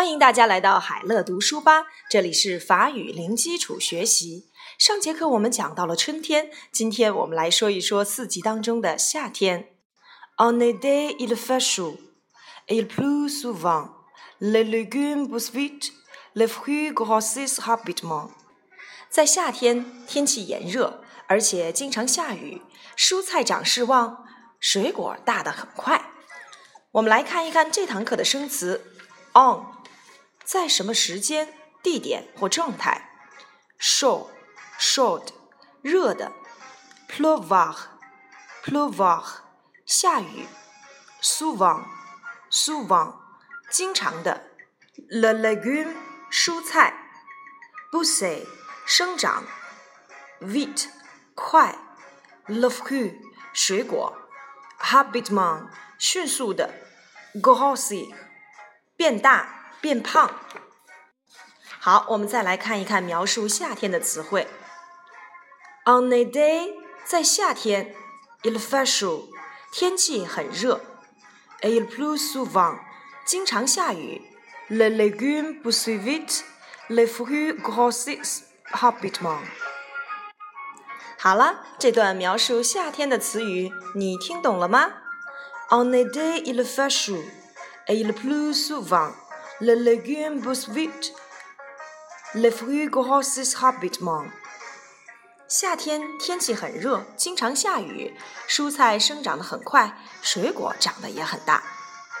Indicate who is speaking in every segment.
Speaker 1: 欢迎大家来到海乐读书吧，这里是法语零基础学习。上节课我们讲到了春天，今天我们来说一说四季当中的夏天。En été il fait chaud, il pleut souvent, les légumes poussent vite, les fruits grossissent rapidement。在夏天，天气炎热，而且经常下雨，蔬菜长势旺，水果大得很快。我们来看一看这堂课的生词 on。在什么时间、地点或状态？Show，showed，热的。Pleuvoir，pleuvoir，下雨。Souvent，souvent，经常的。Le légume，蔬菜。bousser，生长。Vite，快。Le fruit，水果。Habitement，迅速的。Grossir，变大。变胖。好，我们再来看一看描述夏天的词汇。On a day，在夏天，il fait chaud，天气很热。Il pleut souvent，经常下雨。Le légumes b u s s e v i t le fruit grossissent rapidement。好了，这段描述夏天的词语你听懂了吗？On a day, il fait chaud, Il pleut souvent. Le légumes poussent vite, les fruits grossissent rapidement. 夏天天气很热，经常下雨，蔬菜生长得很快，水果长得也很大。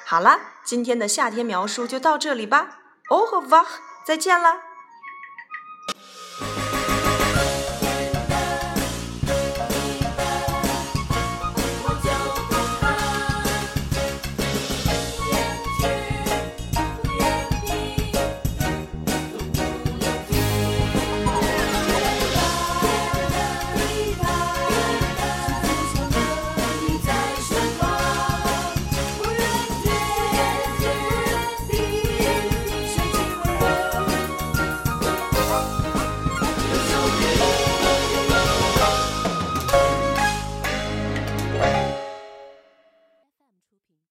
Speaker 1: 好了，今天的夏天描述就到这里吧。Au revoir，再见了。